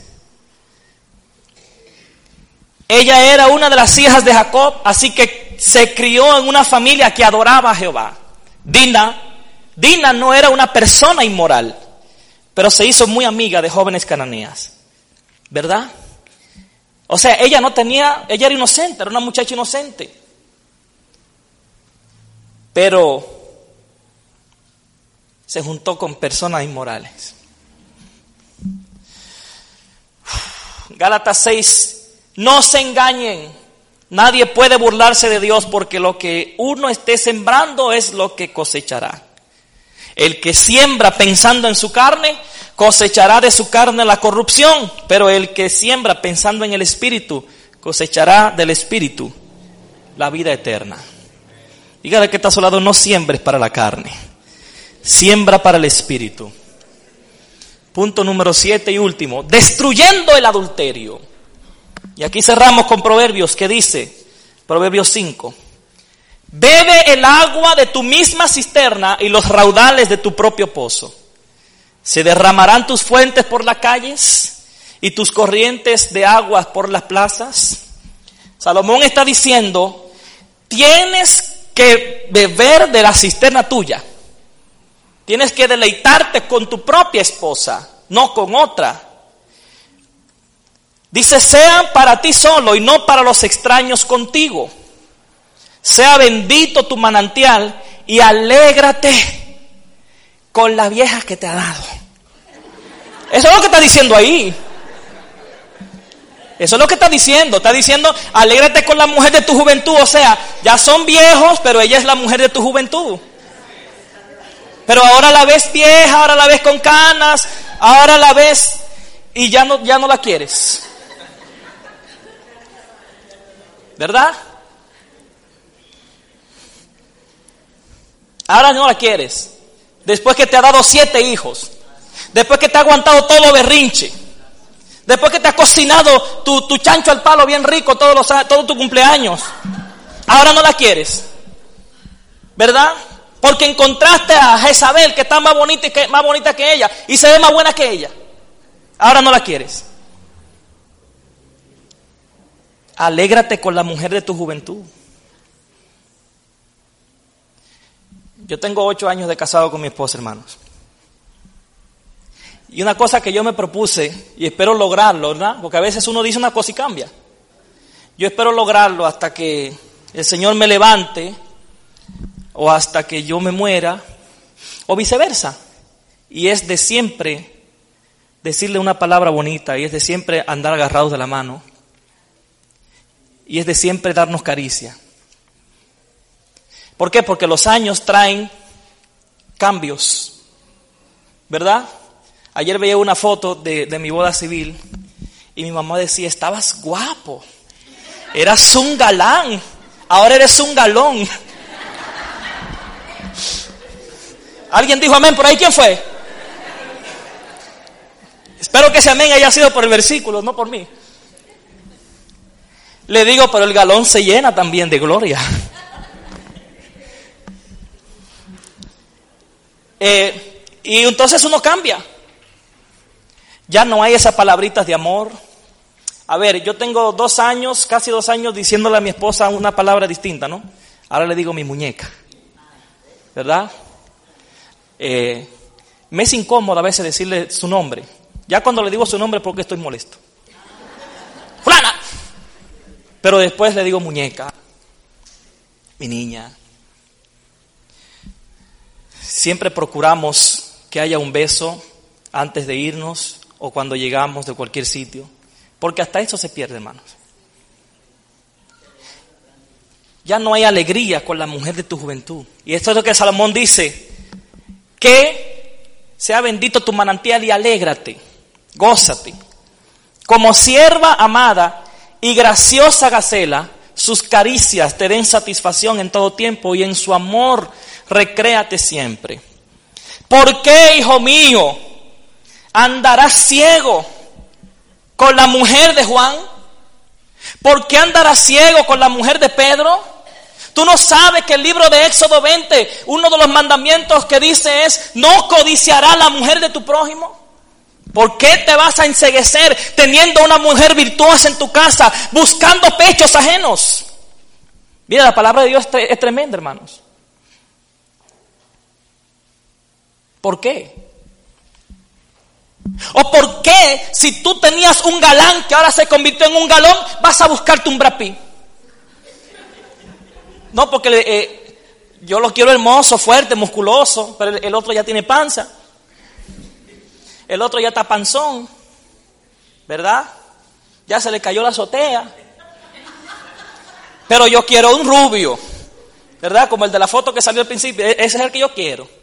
ella era una de las hijas de Jacob, así que se crió en una familia que adoraba a Jehová. Dina, Dina no era una persona inmoral pero se hizo muy amiga de jóvenes cananeas, ¿verdad? O sea, ella no tenía, ella era inocente, era una muchacha inocente. pero se juntó con personas inmorales. Gálatas 6, no se engañen, nadie puede burlarse de Dios porque lo que uno esté sembrando es lo que cosechará. El que siembra pensando en su carne, cosechará de su carne la corrupción, pero el que siembra pensando en el Espíritu, cosechará del Espíritu la vida eterna. Dígale que está a su lado, no siembres para la carne, siembra para el Espíritu. Punto número siete y último, destruyendo el adulterio. Y aquí cerramos con Proverbios que dice, Proverbios 5, bebe el agua de tu misma cisterna y los raudales de tu propio pozo. Se derramarán tus fuentes por las calles y tus corrientes de aguas por las plazas. Salomón está diciendo, tienes que beber de la cisterna tuya. Tienes que deleitarte con tu propia esposa, no con otra. Dice, sea para ti solo y no para los extraños contigo. Sea bendito tu manantial y alégrate con la vieja que te ha dado. Eso es lo que está diciendo ahí. Eso es lo que está diciendo. Está diciendo, alégrate con la mujer de tu juventud. O sea, ya son viejos, pero ella es la mujer de tu juventud. Pero ahora la ves vieja, ahora la ves con canas, ahora la ves y ya no, ya no la quieres. ¿Verdad? Ahora no la quieres. Después que te ha dado siete hijos. Después que te ha aguantado todo berrinche. Después que te ha cocinado tu, tu chancho al palo bien rico todos los, todo tu cumpleaños. Ahora no la quieres. ¿Verdad? Porque encontraste a Jezabel que está más bonita, que, más bonita que ella y se ve más buena que ella. Ahora no la quieres. Alégrate con la mujer de tu juventud. Yo tengo ocho años de casado con mi esposa, hermanos. Y una cosa que yo me propuse, y espero lograrlo, ¿verdad? Porque a veces uno dice una cosa y cambia. Yo espero lograrlo hasta que el Señor me levante, o hasta que yo me muera, o viceversa. Y es de siempre decirle una palabra bonita, y es de siempre andar agarrados de la mano, y es de siempre darnos caricia. ¿Por qué? Porque los años traen cambios, ¿verdad? Ayer veía una foto de, mi boda civil y mi mamá decía, estabas guapo, eras un galán, ahora eres un galón. ¿Alguien dijo amén por ahí? ¿Quién fue? Espero que ese amén haya sido por el versículo, no por mí. Le digo, pero el galón se llena también de gloria. Eh, y entonces uno cambia. Ya no hay esas palabritas de amor. A ver, yo tengo dos años, casi dos años, diciéndole a mi esposa una palabra distinta, ¿no? Ahora le digo mi muñeca, ¿verdad? Eh, me es incómodo a veces decirle su nombre. Ya cuando le digo su nombre porque estoy molesto. ¡Fulana! Pero después le digo muñeca, mi niña. Siempre procuramos que haya un beso antes de irnos, o cuando llegamos de cualquier sitio. Porque hasta eso se pierde, hermanos. Ya no hay alegría con la mujer de tu juventud. Y esto es lo que Salomón dice. Que sea bendito tu manantial y alégrate, gózate. Como sierva amada y graciosa gacela, sus caricias te den satisfacción en todo tiempo y en su amor recréate siempre. ¿Por qué, hijo mío? andarás ciego con la mujer de Juan? ¿Por qué andarás ciego con la mujer de Pedro? Tú no sabes que el libro de Éxodo 20, uno de los mandamientos que dice es, no codiciará la mujer de tu prójimo. ¿Por qué te vas a enseguecer teniendo una mujer virtuosa en tu casa, buscando pechos ajenos? Mira, la palabra de Dios es tremenda, hermanos. ¿Por qué? ¿O por qué si tú tenías un galán que ahora se convirtió en un galón, vas a buscarte un brapí? No, porque eh, Yo lo quiero hermoso, fuerte, musculoso, pero el otro ya tiene panza. El otro ya está panzón, ¿verdad? Ya se le cayó la azotea. Pero yo quiero un rubio, ¿verdad? Como el de la foto que salió al principio. E-, ese es el que yo quiero.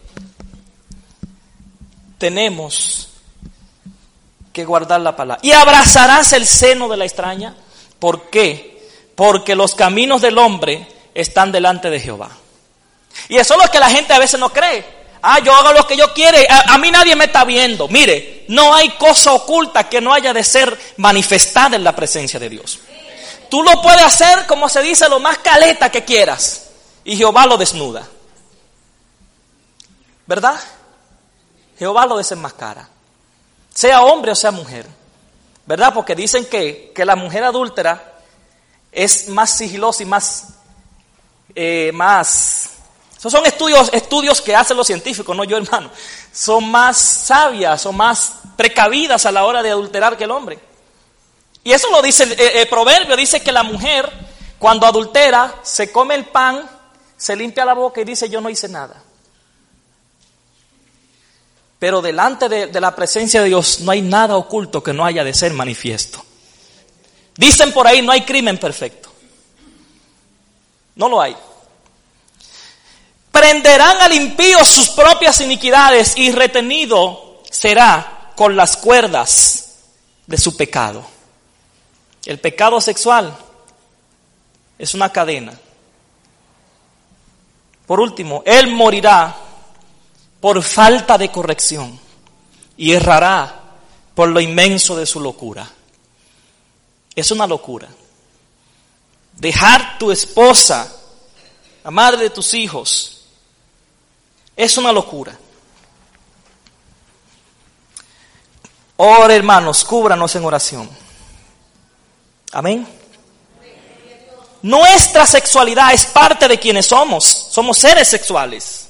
Tenemos que guardar la palabra. Y abrazarás el seno de la extraña. ¿Por qué? Porque los caminos del hombre están delante de Jehová. Y eso es lo que la gente a veces no cree. Ah, yo hago lo que yo quiero. A, a, mí nadie me está viendo. Mire, no hay cosa oculta que no haya de ser manifestada en la presencia de Dios. Tú lo puedes hacer, como se dice, lo más caleta que quieras. Y Jehová lo desnuda. ¿Verdad? Jehová lo desenmascara sea hombre o sea mujer. ¿Verdad? Porque dicen que, que la mujer adúltera es más sigilosa y más, eh, más, esos son estudios, estudios que hacen los científicos, no yo [LAUGHS] hermano, son más sabias o más precavidas a la hora de adulterar que el hombre. Y eso lo dice el, el proverbio, dice que la mujer cuando adultera se come el pan, se limpia la boca y dice yo no hice nada. Pero delante de, la presencia de Dios no hay nada oculto que no haya de ser manifiesto. Dicen por ahí, no hay crimen perfecto. No lo hay. Prenderán al impío sus propias iniquidades y retenido será con las cuerdas de su pecado. El pecado sexual es una cadena. Por último, él morirá por falta de corrección y errará por lo inmenso de su locura. Es una locura. Dejar tu esposa, la madre de tus hijos, es una locura. Ora hermanos, cúbranos en oración. Amén. Nuestra sexualidad es parte de quienes somos. Somos seres sexuales.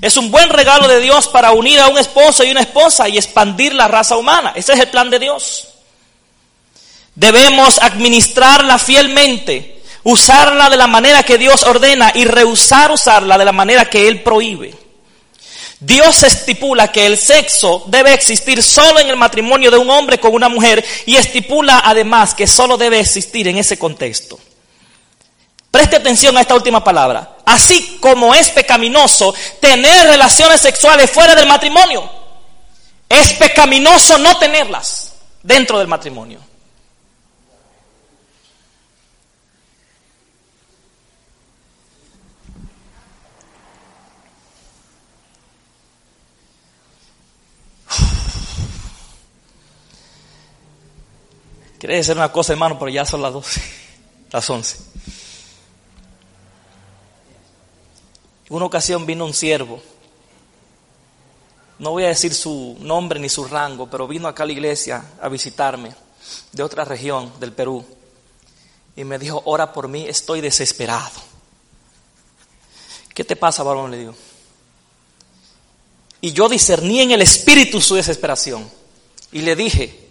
Es un buen regalo de Dios para unir a un esposo y una esposa y expandir la raza humana. Ese es el plan de Dios. Debemos administrarla fielmente, usarla de la manera que Dios ordena y rehusar usarla de la manera que Él prohíbe. Dios estipula que el sexo debe existir solo en el matrimonio de un hombre con una mujer y estipula además que solo debe existir en ese contexto. Preste atención a esta última palabra. Así como es pecaminoso tener relaciones sexuales fuera del matrimonio, es pecaminoso no tenerlas dentro del matrimonio. Quiere decir una cosa, hermano, pero ya son las 12, [LAUGHS] las 11. Una ocasión vino un siervo, no voy a decir su nombre ni su rango, pero vino acá a la iglesia a visitarme de otra región del Perú y me dijo, ora por mí, estoy desesperado. ¿Qué te pasa, varón? Le digo. Y yo discerní en el espíritu su desesperación y le dije,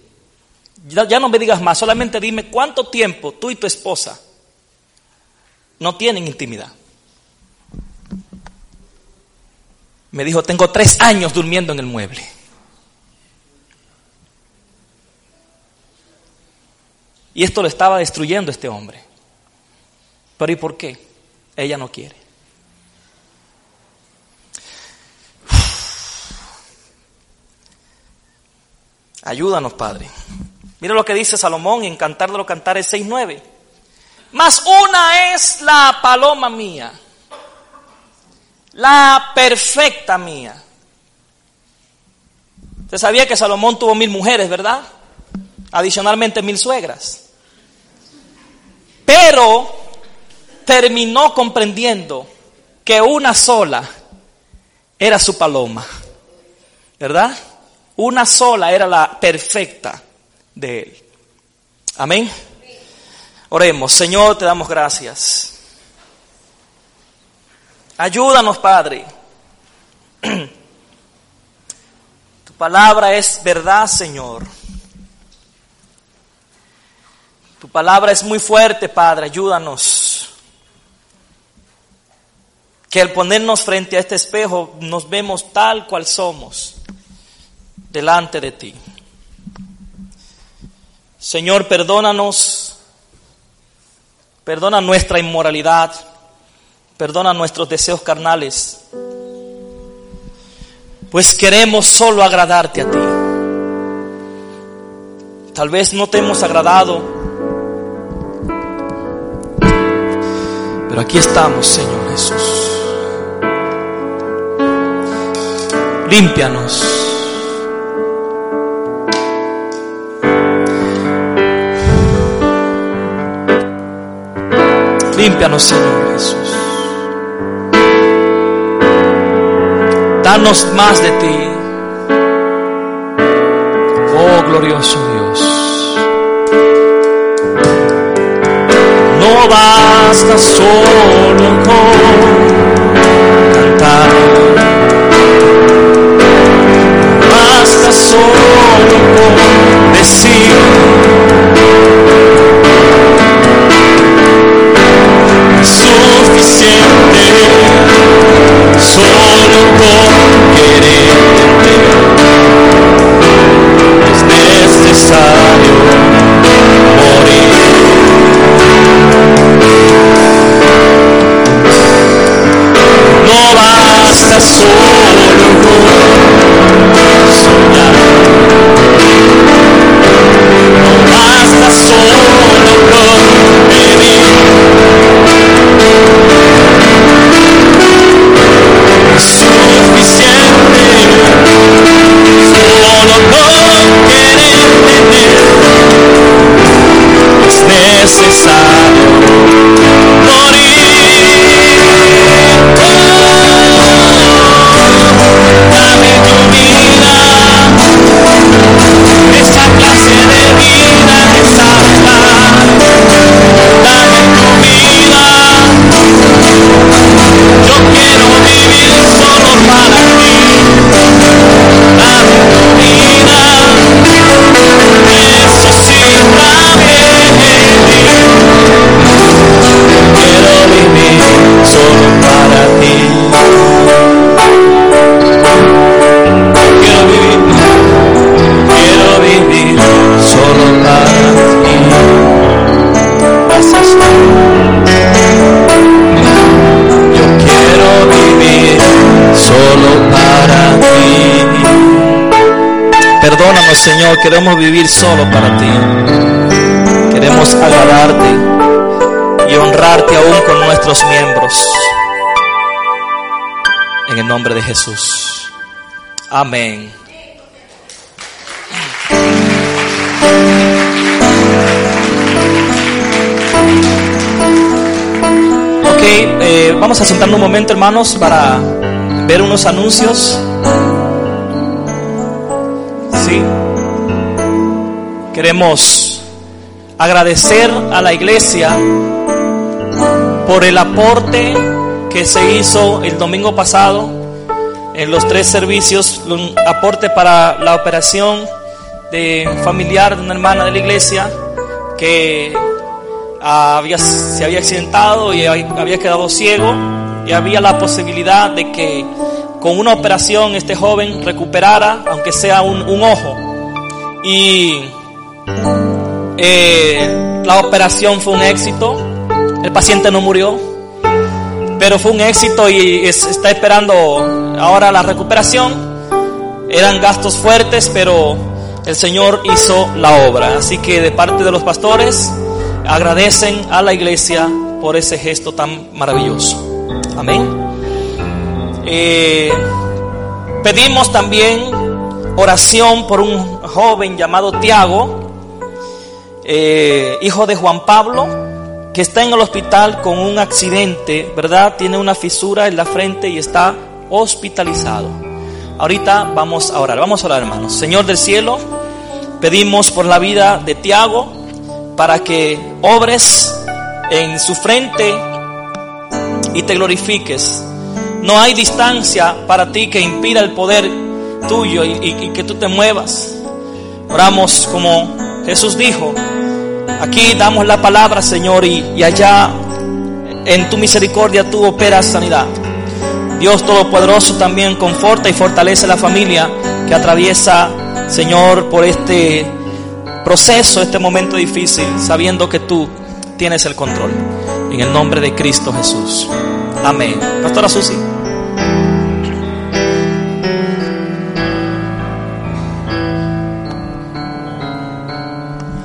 ya, ya no me digas más, solamente dime cuánto tiempo tú y tu esposa no tienen intimidad. Me dijo, tengo tres años durmiendo en el mueble. Y esto lo estaba destruyendo este hombre. Pero ¿y por qué? Ella no quiere. Ayúdanos, Padre. Mira lo que dice Salomón en Cantar de los Cantares 6.9. Más una es la paloma mía la perfecta mía. Usted sabía que Salomón tuvo mil mujeres, ¿verdad? Adicionalmente mil suegras. Pero terminó comprendiendo que una sola era su paloma, ¿verdad? Una sola era la perfecta de él. Amén. Oremos, Señor, te damos gracias. Ayúdanos, Padre. [CLEARS THROAT] Tu palabra es verdad, Señor. Tu palabra es muy fuerte, Padre. Ayúdanos. que al ponernos frente a este espejo nos vemos tal cual somos delante de ti. Señor, perdónanos, perdona nuestra inmoralidad, perdona nuestros deseos carnales, pues queremos solo agradarte a ti. Tal vez no te hemos agradado, pero aquí estamos, Señor Jesús. límpianos. Límpianos, Señor Jesús. Danos más de ti. Oh glorioso Dios. No basta solo con cantar solo por decir suficiente solo con quererte. Es necesario morir. No basta solo Señor, queremos vivir solo para ti. Queremos agradarte y honrarte aún con nuestros miembros. En el nombre de Jesús. Amén. Ok, eh, vamos a sentarnos un momento, hermanos, para ver unos anuncios. Queremos agradecer a la iglesia por el aporte que se hizo el domingo pasado en los tres servicios, un aporte para la operación de familiar de una hermana de la iglesia que se había accidentado y había quedado ciego y había la posibilidad de que con una operación este joven recuperara, aunque sea un, un ojo. Y eh, la operación fue un éxito, el paciente no murió, pero fue un éxito y está esperando ahora la recuperación. Eran gastos fuertes, pero el Señor hizo la obra. Así que de parte de los pastores agradecen a la iglesia por ese gesto tan maravilloso. Amén. Eh, pedimos también oración por un joven llamado Tiago eh, hijo de Juan Pablo, que está en el hospital con un accidente, ¿verdad? Tiene una fisura en la frente y está hospitalizado. Ahorita vamos a orar, vamos a orar hermanos. Señor del cielo, pedimos por la vida de Tiago para que obres en su frente y te glorifiques. No hay distancia para ti que impida el poder tuyo y, y que tú te muevas. Oramos como Jesús dijo, aquí damos la palabra, Señor, y, allá en tu misericordia tú operas sanidad. Dios Todopoderoso también conforta y fortalece a la familia que atraviesa, Señor, por este proceso, este momento difícil, sabiendo que tú tienes el control. En el nombre de Cristo Jesús. Amén. Pastora Susi.